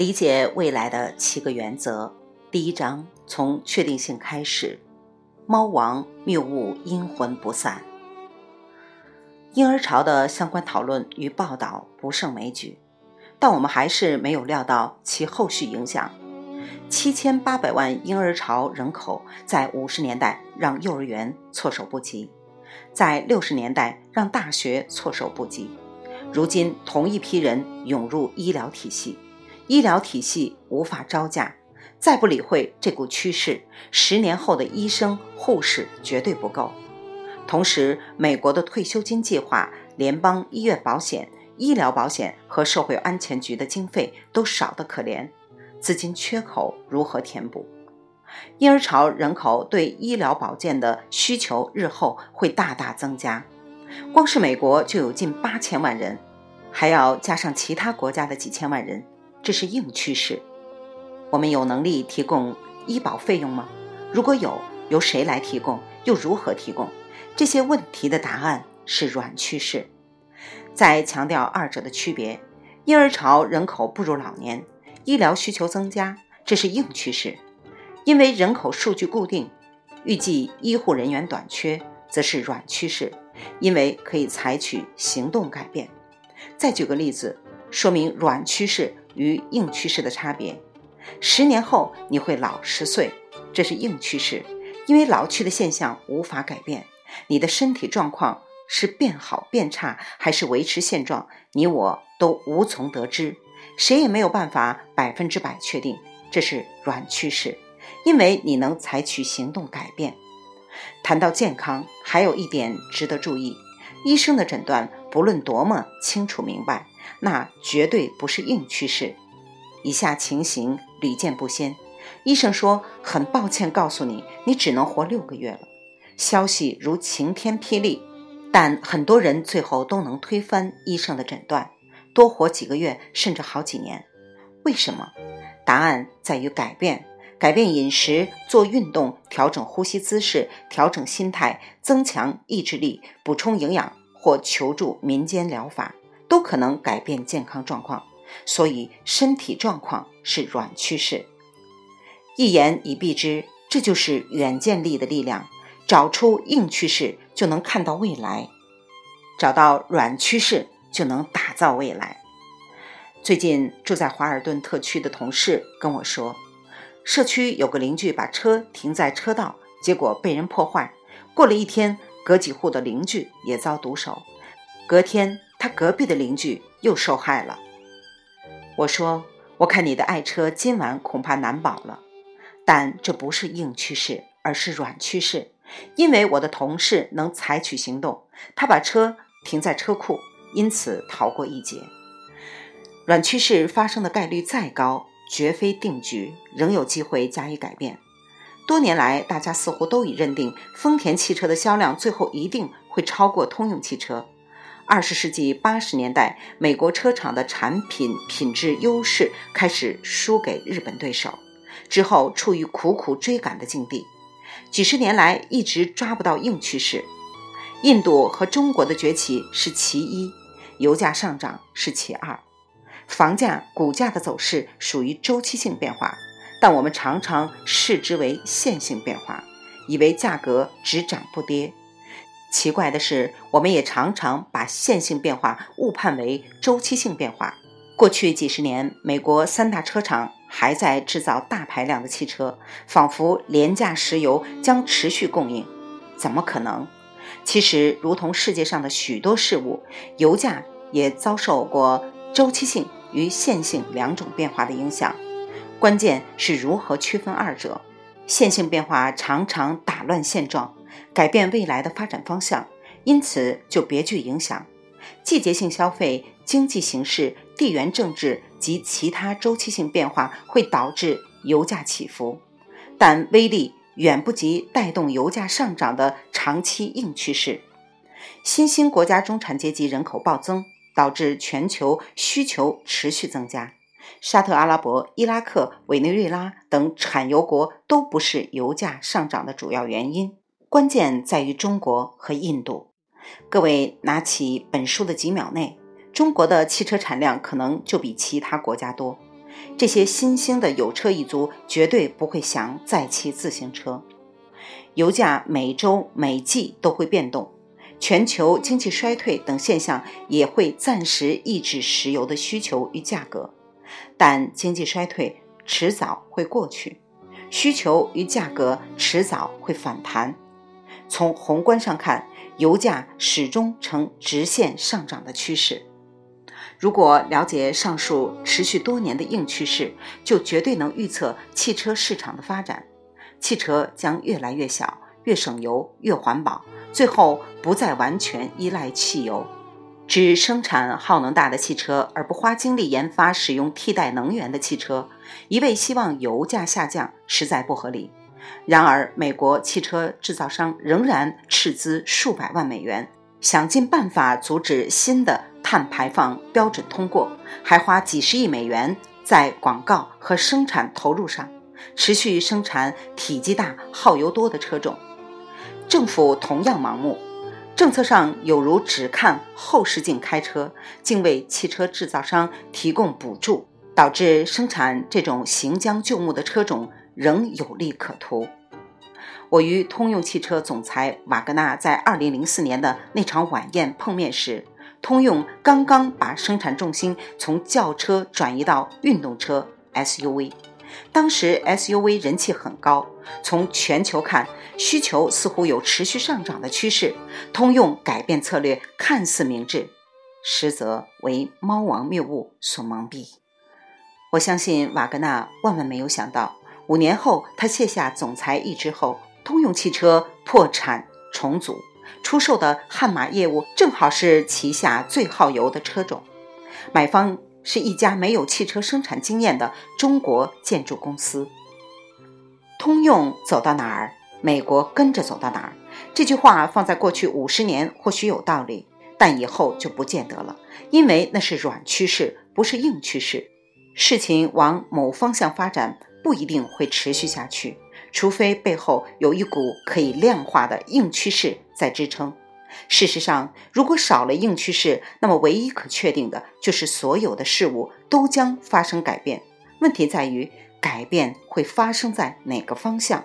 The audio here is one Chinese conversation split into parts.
理解未来的七个原则，第一章从确定性开始。猫王谬误，阴魂不散。婴儿潮的相关讨论与报道不胜枚举，但我们还是没有料到其后续影响。七千八百万婴儿潮人口在五十年代让幼儿园措手不及，在六十年代让大学措手不及，如今同一批人涌入医疗体系。医疗体系无法招架，再不理会这股趋势，十年后的医生、护士绝对不够。同时，美国的退休金计划、联邦医院保险、医疗保险和社会安全局的经费都少得可怜，资金缺口如何填补？婴儿潮人口对医疗保健的需求日后会大大增加，光是美国就有近八千万人，还要加上其他国家的几千万人。这是硬趋势。我们有能力提供医保费用吗？如果有，由谁来提供？又如何提供？这些问题的答案是软趋势。再强调二者的区别：婴儿潮人口步入老年，医疗需求增加，这是硬趋势。因为人口数据固定，预计医护人员短缺，则是软趋势。因为可以采取行动改变。再举个例子，说明软趋势。与硬趋势的差别，十年后你会老十岁，这是硬趋势，因为老去的现象无法改变。你的身体状况是变好变差，还是维持现状，你我都无从得知，谁也没有办法百分之百确定。这是软趋势，因为你能采取行动改变。谈到健康，还有一点值得注意：医生的诊断不论多么清楚明白。那绝对不是硬趋势。以下情形屡见不鲜。医生说：“很抱歉告诉你，你只能活六个月了。”消息如晴天霹雳，但很多人最后都能推翻医生的诊断，多活几个月甚至好几年。为什么？答案在于改变：改变饮食、做运动、调整呼吸姿势、调整心态、增强意志力、补充营养或求助民间疗法。都可能改变健康状况，所以身体状况是软趋势。一言以蔽之，这就是远见力的力量。找出硬趋势，就能看到未来；找到软趋势，就能打造未来。最近住在华尔顿特区的同事跟我说，社区有个邻居把车停在车道，结果被人破坏。过了一天，隔几户的邻居也遭毒手。隔天。他隔壁的邻居又受害了。我说：“我看你的爱车今晚恐怕难保了。”但这不是硬趋势，而是软趋势。因为我的同事能采取行动，他把车停在车库，因此逃过一劫。软趋势发生的概率再高，绝非定局，仍有机会加以改变。多年来，大家似乎都已认定，丰田汽车的销量最后一定会超过通用汽车。二十世纪八十年代，美国车厂的产品品质优势开始输给日本对手，之后处于苦苦追赶的境地。几十年来一直抓不到硬趋势。印度和中国的崛起是其一，油价上涨是其二，房价、股价的走势属于周期性变化，但我们常常视之为线性变化，以为价格只涨不跌。奇怪的是，我们也常常把线性变化误判为周期性变化。过去几十年，美国三大车厂还在制造大排量的汽车，仿佛廉价石油将持续供应。怎么可能？其实，如同世界上的许多事物，油价也遭受过周期性与线性两种变化的影响。关键是如何区分二者。线性变化常常打乱现状。改变未来的发展方向，因此就别具影响。季节性消费、经济形势、地缘政治及其他周期性变化会导致油价起伏，但威力远不及带动油价上涨的长期硬趋势。新兴国家中产阶级人口暴增，导致全球需求持续增加。沙特阿拉伯、伊拉克、委内瑞拉等产油国都不是油价上涨的主要原因。关键在于中国和印度。各位拿起本书的几秒内，中国的汽车产量可能就比其他国家多。这些新兴的有车一族绝对不会想再骑自行车。油价每周每季都会变动，全球经济衰退等现象也会暂时抑制石油的需求与价格，但经济衰退迟早会过去，需求与价格迟早会反弹。从宏观上看，油价始终呈直线上涨的趋势。如果了解上述持续多年的硬趋势，就绝对能预测汽车市场的发展。汽车将越来越小，越省油，越环保，最后不再完全依赖汽油，只生产耗能大的汽车，而不花精力研发使用替代能源的汽车，一味希望油价下降，实在不合理。然而，美国汽车制造商仍然斥资数百万美元，想尽办法阻止新的碳排放标准通过，还花几十亿美元在广告和生产投入上。持续生产体积大、耗油多的车种，政府同样盲目，政策上有如只看后视镜开车，竟为汽车制造商提供补助，导致生产这种行将就木的车种仍有利可图。我与通用汽车总裁瓦格纳在2004年的那场晚宴碰面时，通用刚刚把生产重心从轿车转移到运动车 SUV。当时 SUV 人气很高，从全球看，需求似乎有持续上涨的趋势。通用改变策略看似明智，实则为猫王谬误所蒙蔽。我相信瓦格纳万万没有想到，五年后他卸下总裁一职后，通用汽车破产重组，出售的悍马业务正好是旗下最耗油的车种，买方。是一家没有汽车生产经验的中国建筑公司。通用走到哪儿，美国跟着走到哪儿。这句话放在过去五十年或许有道理，但以后就不见得了，因为那是软趋势，不是硬趋势。事情往某方向发展，不一定会持续下去，除非背后有一股可以量化的硬趋势在支撑。事实上，如果少了硬趋势，那么唯一可确定的就是所有的事物都将发生改变。问题在于，改变会发生在哪个方向？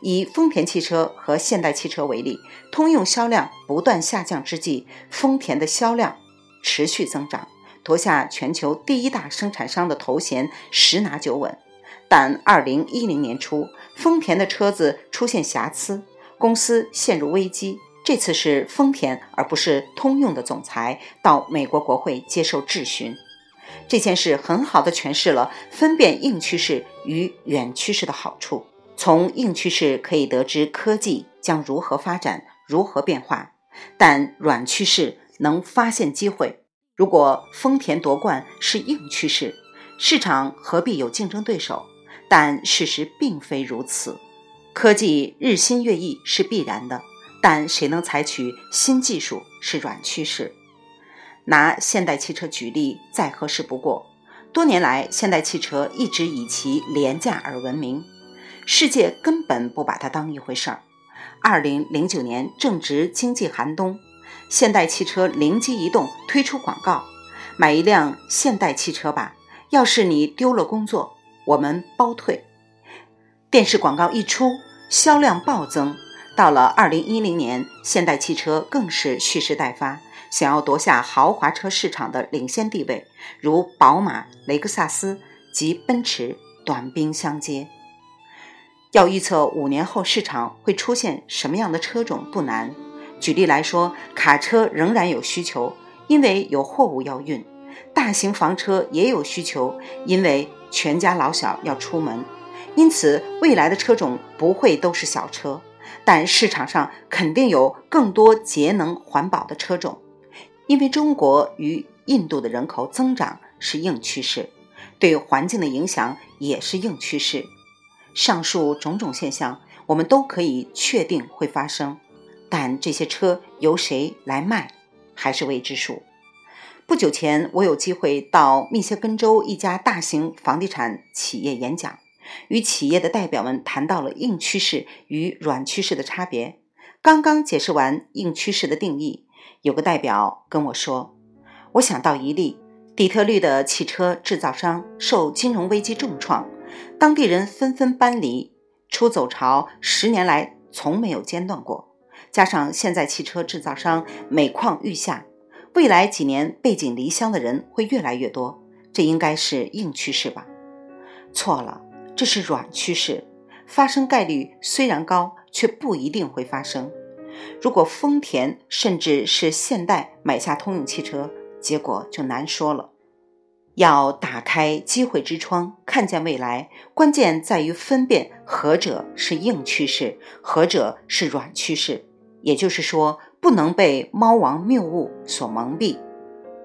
以丰田汽车和现代汽车为例，通用销量不断下降之际，丰田的销量持续增长，夺下全球第一大生产商的头衔，十拿九稳。但2010年初，丰田的车子出现瑕疵，公司陷入危机。这次是丰田而不是通用的总裁到美国国会接受质询，这件事很好的诠释了分辨硬趋势与远趋势的好处。从硬趋势可以得知科技将如何发展、如何变化，但软趋势能发现机会。如果丰田夺冠是硬趋势，市场何必有竞争对手？但事实并非如此，科技日新月异是必然的。但谁能采取新技术是软趋势。拿现代汽车举例再合适不过。多年来，现代汽车一直以其廉价而闻名，世界根本不把它当一回事儿。二零零九年正值经济寒冬，现代汽车灵机一动推出广告：“买一辆现代汽车吧，要是你丢了工作，我们包退。”电视广告一出，销量暴增。到了二零一零年，现代汽车更是蓄势待发，想要夺下豪华车市场的领先地位，如宝马、雷克萨斯及奔驰短兵相接。要预测五年后市场会出现什么样的车种不难。举例来说，卡车仍然有需求，因为有货物要运；大型房车也有需求，因为全家老小要出门。因此，未来的车种不会都是小车。但市场上肯定有更多节能环保的车种，因为中国与印度的人口增长是硬趋势，对环境的影响也是硬趋势。上述种种现象，我们都可以确定会发生，但这些车由谁来卖还是未知数。不久前，我有机会到密歇根州一家大型房地产企业演讲。与企业的代表们谈到了硬趋势与软趋势的差别。刚刚解释完硬趋势的定义，有个代表跟我说：“我想到一例，底特律的汽车制造商受金融危机重创，当地人纷纷搬离，出走潮十年来从没有间断过。加上现在汽车制造商每况愈下，未来几年背井离乡的人会越来越多，这应该是硬趋势吧？错了，这是软趋势，发生概率虽然高，却不一定会发生。如果丰田甚至是现代买下通用汽车，结果就难说了。要打开机会之窗，看见未来，关键在于分辨何者是硬趋势，何者是软趋势。也就是说，不能被猫王谬误所蒙蔽，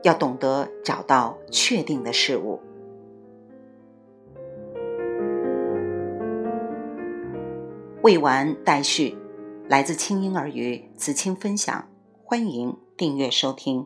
要懂得找到确定的事物。未完待续，来自清音耳语子清分享，欢迎订阅收听。